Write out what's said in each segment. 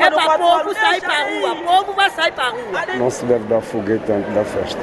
É para o povo sair para a rua. O povo vai sair para a rua. Não se deve dar foguete antes da festa.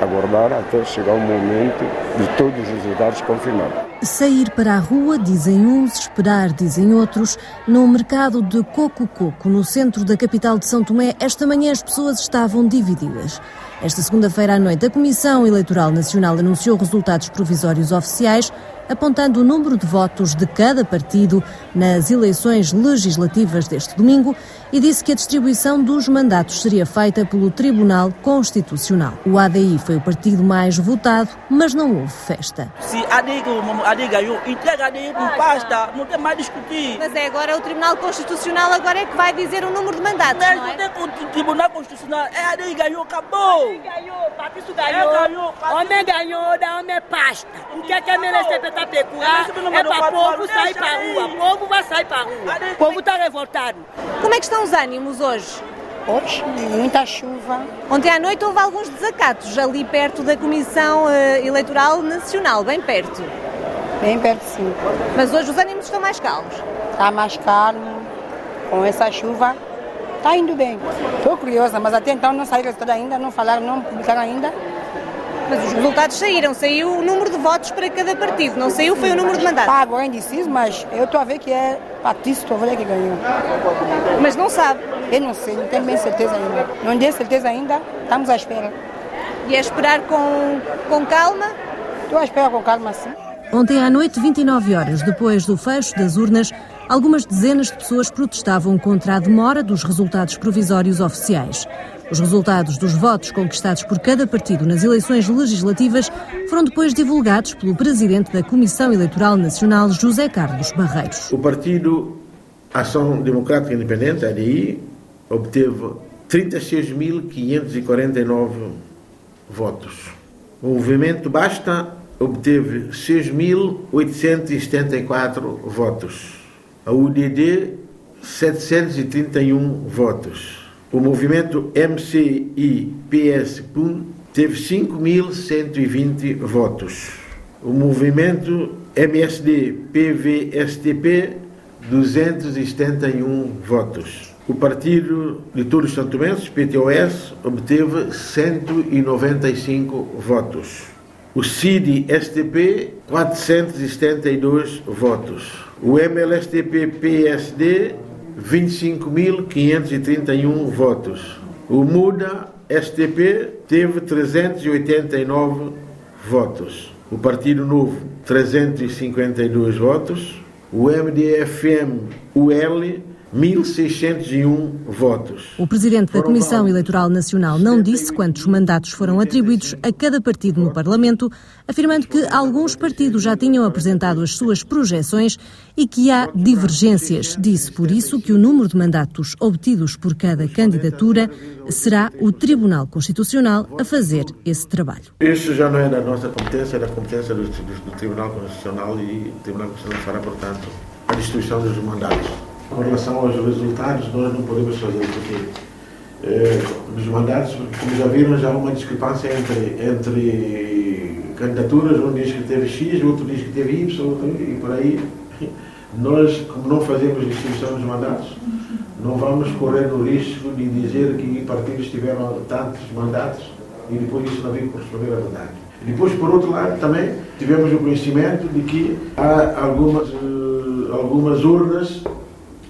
Aguardar até chegar o momento de todos os resultados confirmados. Sair para a rua, dizem uns, esperar, dizem outros. No mercado de Coco Coco, no centro da capital de São Tomé, esta manhã as pessoas estavam divididas. Esta segunda-feira à noite, a Comissão Eleitoral Nacional anunciou resultados provisórios oficiais apontando o número de votos de cada partido nas eleições legislativas deste domingo e disse que a distribuição dos mandatos seria feita pelo Tribunal Constitucional. O ADI foi o partido mais votado, mas não houve festa. Se a ADI ganhou, entrega a ADI com pasta, não tem mais discutir. Mas é agora o Tribunal Constitucional agora é que vai dizer o número de mandatos, Mas não é? o Tribunal Constitucional, é a ADI ganhou, acabou. ganhou, Patrício É, ganhou. ganhou, Patrício. Homem ganhou, da homem pasta. O que é que é merece para pecuar? É para o povo sair para a rua. O povo vai sair para a rua. O povo está revoltado. Como é que estão os ânimos hoje? Hoje, muita chuva. Ontem à noite houve alguns desacatos ali perto da Comissão eh, Eleitoral Nacional, bem perto. Bem perto sim. Mas hoje os ânimos estão mais calmos. Está mais calmo. Com essa chuva, está indo bem. Estou curiosa, mas até então não saiu resultado ainda, não falaram, não publicaram ainda. Mas os resultados saíram. Saiu o número de votos para cada partido. Não saiu, foi o número de mandatos. Está agora indeciso, mas eu estou a ver que é Patrício Tovolha que ganhou. Mas não sabe. Eu não sei, não tenho bem certeza ainda. Não tenho certeza ainda, estamos à espera. E é esperar com, com calma. Estou à espera com calma sim. Ontem à noite, 29 horas depois do fecho das urnas, algumas dezenas de pessoas protestavam contra a demora dos resultados provisórios oficiais. Os resultados dos votos conquistados por cada partido nas eleições legislativas foram depois divulgados pelo presidente da Comissão Eleitoral Nacional, José Carlos Barreiros. O Partido Ação Democrática Independente, ADI, obteve 36.549 votos. O Movimento Basta obteve 6.874 votos. A UDD, 731 votos. O movimento MCI-PS-PUN teve 5.120 votos. O movimento MSD-PVSTP, 271 votos. O Partido de Todos os Santomenses, PTOS, obteve 195 votos. O CID-STP, 472 votos. O MLSTP-PSD, 25.531 votos. O MUDA-STP teve 389 votos. O Partido Novo, 352 votos. O MDFM-UL, 1.601 votos. O presidente da Comissão Eleitoral Nacional não disse quantos mandatos foram atribuídos a cada partido no Parlamento, afirmando que alguns partidos já tinham apresentado as suas projeções e que há divergências. Disse por isso que o número de mandatos obtidos por cada candidatura será o Tribunal Constitucional a fazer esse trabalho. Isso já não é da nossa competência, é da competência do, do- do Tribunal Constitucional e o Tribunal Constitucional fará, portanto, a distribuição dos mandatos. Com relação aos resultados, nós não podemos fazer, porque eh, nos mandatos, como já viram, já há uma discrepância entre, entre candidaturas, um diz que teve X, outro diz que teve Y, e por aí. Nós, como não fazemos distribuição dos mandatos, não vamos correr o risco de dizer que partidos tiveram tantos mandatos e depois isso não vem corresponder à verdade. Depois, por outro lado, também tivemos o conhecimento de que há algumas, eh, algumas urnas,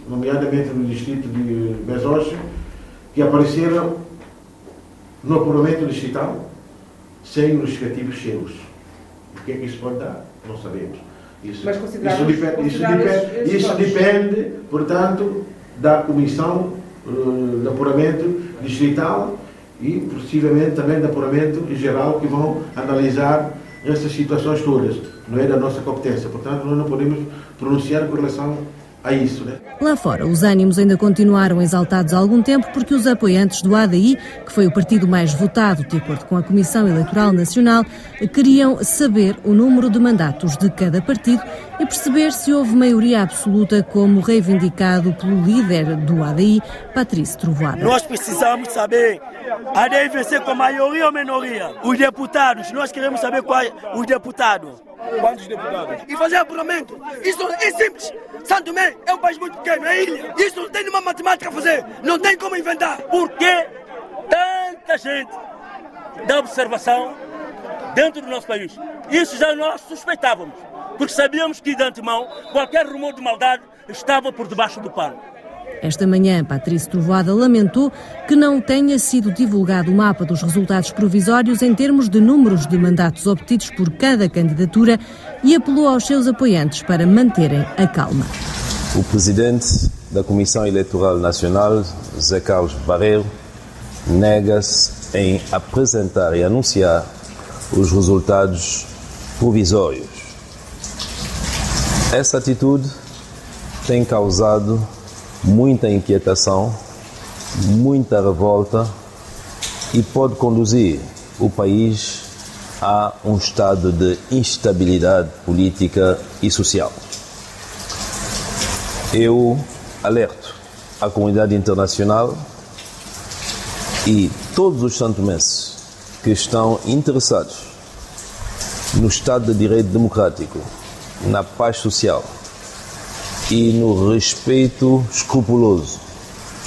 nomeadamente no distrito de Besócio, que apareceram no apuramento distrital sem os respectivos selos. O que é que isso pode dar? Não sabemos. Isso, Mas isso, depende, isso, depende, isso depende, portanto, da comissão eh, de apuramento distrital e possivelmente também de apuramento geral que vão analisar essas situações todas. Não é da nossa competência, portanto, nós não podemos pronunciar com relação a isso. Né? Lá fora, os ânimos ainda continuaram exaltados há algum tempo porque os apoiantes do ADI, que foi o partido mais votado, de acordo com a Comissão Eleitoral Nacional, queriam saber o número de mandatos de cada partido e perceber se houve maioria absoluta, como reivindicado pelo líder do ADI, Patrício Trovoada. Nós precisamos saber a DIVC com maioria ou minoria. Os deputados, nós queremos saber quais os deputados. Quantos deputados? E fazer apuramento. Isso é simples. Santo Tomé é um país muito pequeno, é ilha. Isso não tem nenhuma matemática a fazer. Não tem como inventar. Por que tanta gente da observação dentro do nosso país? Isso já nós suspeitávamos, porque sabíamos que de antemão qualquer rumor de maldade estava por debaixo do pano. Esta manhã, Patrícia Trovoada lamentou que não tenha sido divulgado o mapa dos resultados provisórios em termos de números de mandatos obtidos por cada candidatura e apelou aos seus apoiantes para manterem a calma. O presidente da Comissão Eleitoral Nacional, Zé Carlos Barreiro, nega-se em apresentar e anunciar os resultados provisórios. Essa atitude tem causado muita inquietação, muita revolta e pode conduzir o país a um estado de instabilidade política e social. Eu alerto a comunidade internacional e todos os santomenses que estão interessados no Estado de Direito Democrático, na paz social, e no respeito escrupuloso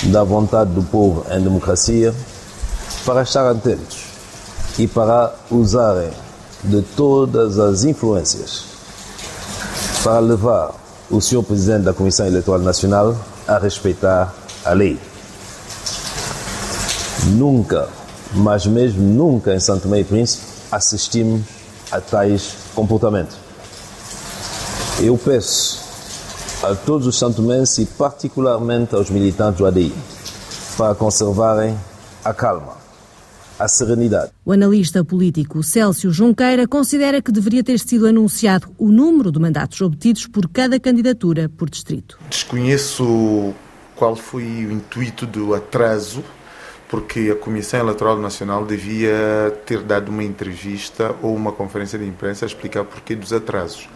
da vontade do povo em democracia, para estar atentos e para usarem de todas as influências para levar o senhor presidente da Comissão Eleitoral Nacional a respeitar a lei. Nunca, mas mesmo nunca em Santo Meio Príncipe assistimos a tais comportamentos. Eu peço a todos os santomenses e particularmente aos militantes do ADI para conservarem a calma, a serenidade. O analista político Célcio Junqueira considera que deveria ter sido anunciado o número de mandatos obtidos por cada candidatura por distrito. Desconheço qual foi o intuito do atraso, porque a Comissão Eleitoral Nacional devia ter dado uma entrevista ou uma conferência de imprensa a explicar porquê dos atrasos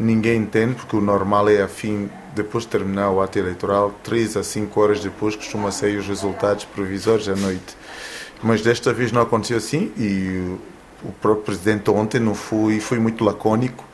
ninguém entende, porque o normal é a fim, depois de terminar o ato eleitoral, 3 a 5 horas depois costuma sair os resultados provisórios à noite. Mas desta vez não aconteceu assim e o próprio presidente ontem não foi, foi muito lacônico,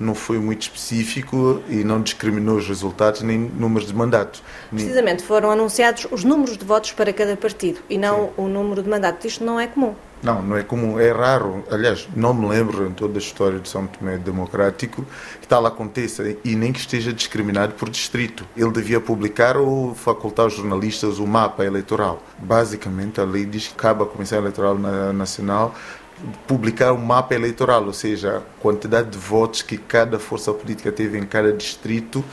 não foi muito específico e não discriminou os resultados nem números de mandatos. Precisamente foram anunciados os números de votos para cada partido e não Sim. o número de mandatos. Isto não é comum. Não, não é comum, é raro. Aliás, não me lembro em toda a história de São Tomé Democrático que tal aconteça e nem que esteja discriminado por distrito. Ele devia publicar ou facultar aos jornalistas o mapa eleitoral. Basicamente, a lei diz que cabe à Comissão Eleitoral Nacional publicar o mapa eleitoral, ou seja, a quantidade de votos que cada força política teve em cada distrito,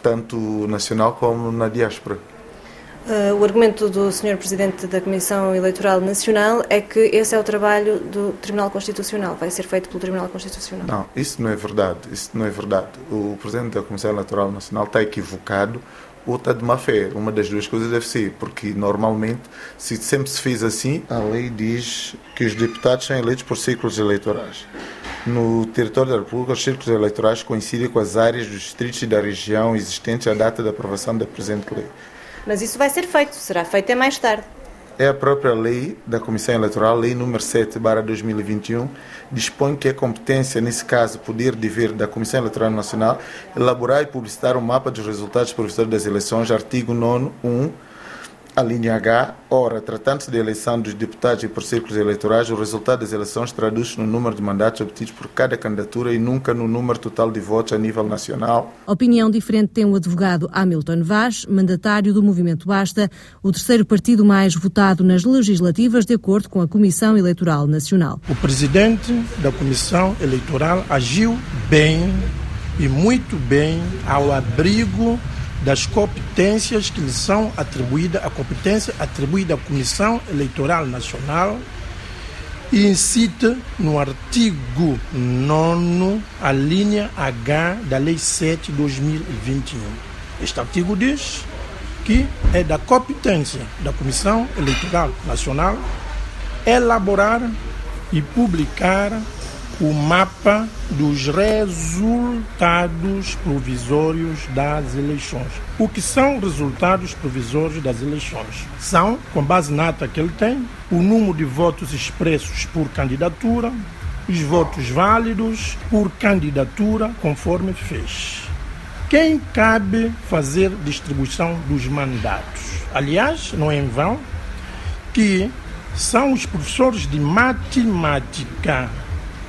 tanto nacional como na diáspora. Uh, o argumento do Sr. Presidente da Comissão Eleitoral Nacional é que esse é o trabalho do Tribunal Constitucional, vai ser feito pelo Tribunal Constitucional. Não, isso não é verdade. Isso não é verdade. O Presidente da Comissão Eleitoral Nacional está equivocado ou está de má fé. Uma das duas coisas deve ser, porque normalmente, se sempre se fez assim, a lei diz que os deputados são eleitos por círculos eleitorais. No território da República, os círculos eleitorais coincidem com as áreas dos distritos e da região existentes à data da aprovação da presente lei. Mas isso vai ser feito, será feito é mais tarde. É a própria lei da Comissão Eleitoral, lei número 7, 2021, dispõe que é competência, nesse caso, poder dever da Comissão Eleitoral Nacional, elaborar e publicitar o um mapa dos resultados provisórios das eleições, artigo 9, 1, a linha H, ora, tratando-se de eleição dos deputados e por círculos eleitorais, o resultado das eleições traduz-se no número de mandatos obtidos por cada candidatura e nunca no número total de votos a nível nacional. Opinião diferente tem o advogado Hamilton Vaz, mandatário do Movimento Basta, o terceiro partido mais votado nas legislativas, de acordo com a Comissão Eleitoral Nacional. O presidente da Comissão Eleitoral agiu bem e muito bem ao abrigo das competências que lhe são atribuídas, a competência atribuída à Comissão Eleitoral Nacional e incita no artigo 9 a linha H da Lei 7 de 2021. Este artigo diz que é da competência da Comissão Eleitoral Nacional elaborar e publicar o mapa dos resultados provisórios das eleições. O que são resultados provisórios das eleições? São, com base na ata que ele tem, o número de votos expressos por candidatura, os votos válidos por candidatura, conforme fez. Quem cabe fazer distribuição dos mandatos? Aliás, não é em vão que são os professores de matemática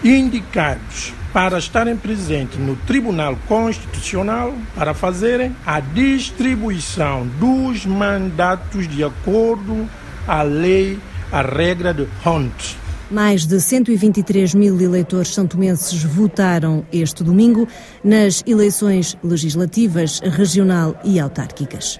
indicados para estarem presentes no Tribunal Constitucional para fazerem a distribuição dos mandatos de acordo à lei, à regra de Hunt. Mais de 123 mil eleitores santomenses votaram este domingo nas eleições legislativas, regional e autárquicas.